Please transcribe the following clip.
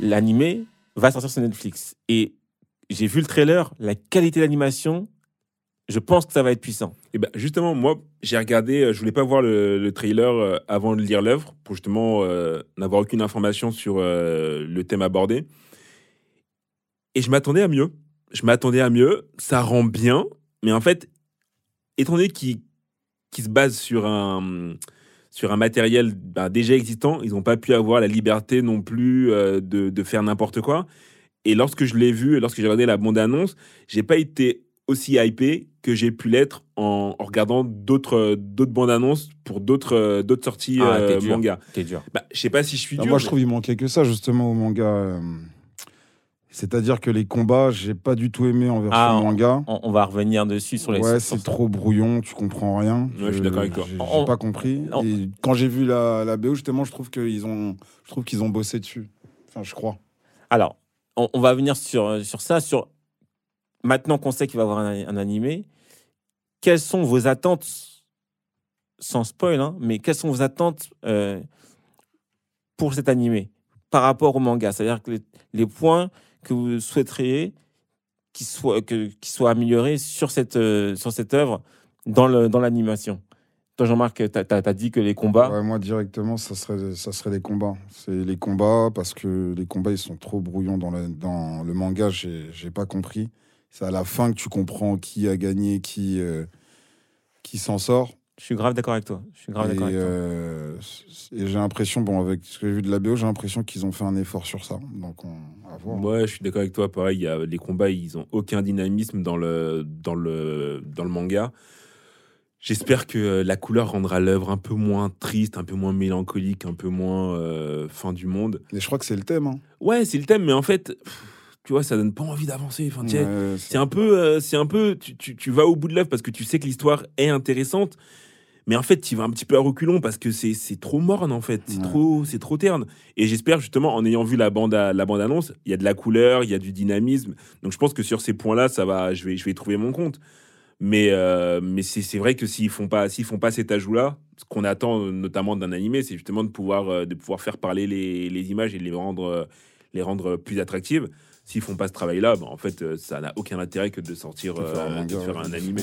l'animé va sortir sur Netflix. Et j'ai vu le trailer, la qualité d'animation, je pense que ça va être puissant. Et ben justement, moi, j'ai regardé, euh, je voulais pas voir le, le trailer euh, avant de lire l'œuvre, pour justement euh, n'avoir aucune information sur le thème abordé. Et je m'attendais à mieux. Je m'attendais à mieux. Ça rend bien. Mais en fait, étant donné qu'il se base sur un, sur un matériel bah, déjà existant, ils n'ont pas pu avoir la liberté non plus euh, de, de faire n'importe quoi. Et lorsque je l'ai vu, lorsque j'ai regardé la bande-annonce, j'ai pas été aussi hypé que j'ai pu l'être en, en regardant d'autres d'autres bandes annonces pour d'autres euh, d'autres sorties Ah, euh, manga. T'es dur. Bah, je sais pas si je suis Ah, dur. moi, je trouve qu'il manquait que ça, justement, au manga. euh, C'est-à-dire que les combats, j'ai pas du tout aimé en version Ah, manga. On, on va revenir dessus sur les. Ouais, c'est trop brouillon, tu comprends rien. Ouais, je suis d'accord avec toi. J'ai On- pas compris. Et quand j'ai vu la, la BO, justement, je trouve qu'ils ont, je trouve qu'ils ont bossé dessus. Enfin, je crois. Alors, on, on va venir sur, sur ça. Sur maintenant qu'on sait qu'il va y avoir un, un animé, quelles sont vos attentes, sans spoil, hein, mais quelles sont vos attentes euh, pour cet animé par rapport au manga? C'est-à-dire que les, les points que vous souhaiteriez qui soient que, qui soient améliorés sur cette euh, sur cette œuvre dans le dans l'animation? Toi, Jean-Marc, tu as, dit que les combats. Moi, directement, ça serait, ça serait les combats. C'est les combats parce que les combats, ils sont trop brouillons dans le, dans le manga. J'ai j'ai pas compris. C'est à la fin que tu comprends qui a gagné, qui, euh, qui s'en sort. Je suis grave d'accord avec toi. Je suis grave Et, d'accord avec toi. euh, et j'ai l'impression, bon, avec ce que j'ai vu de la BO, j'ai l'impression qu'ils ont fait un effort sur ça. Donc, on va voir. Ouais, je suis d'accord avec toi. Pareil, il y a, les combats, ils ont aucun dynamisme dans le, dans le, dans le manga. J'espère que euh, la couleur rendra l'œuvre un peu moins triste, un peu moins mélancolique, un peu moins euh, fin du monde. Et je crois que c'est le thème. Hein. Ouais, c'est le thème, mais en fait, pff, tu vois, ça donne pas envie d'avancer. Enfin, Ouais, c'est un peu, euh, c'est un peu, tu, tu, tu vas au bout de l'œuvre parce que tu sais que l'histoire est intéressante, mais en fait, tu vas un petit peu à reculons parce que c'est, c'est trop morne en fait, c'est Ouais. trop, c'est trop terne. Et j'espère justement, en ayant vu la bande, à- la bande annonce, il y a de la couleur, il y a du dynamisme. Donc je pense que sur ces points-là, ça va, je vais, je vais trouver mon compte. Mais, euh, mais c'est, c'est vrai que s'ils font pas, s'ils font pas cet ajout-là, ce qu'on attend euh, notamment d'un animé, c'est justement de pouvoir, euh, de pouvoir faire parler les, les images et de les rendre, les rendre plus attractives. S'ils font pas ce travail-là, bah, en fait, ça n'a aucun intérêt que de sortir, euh, de faire un animé.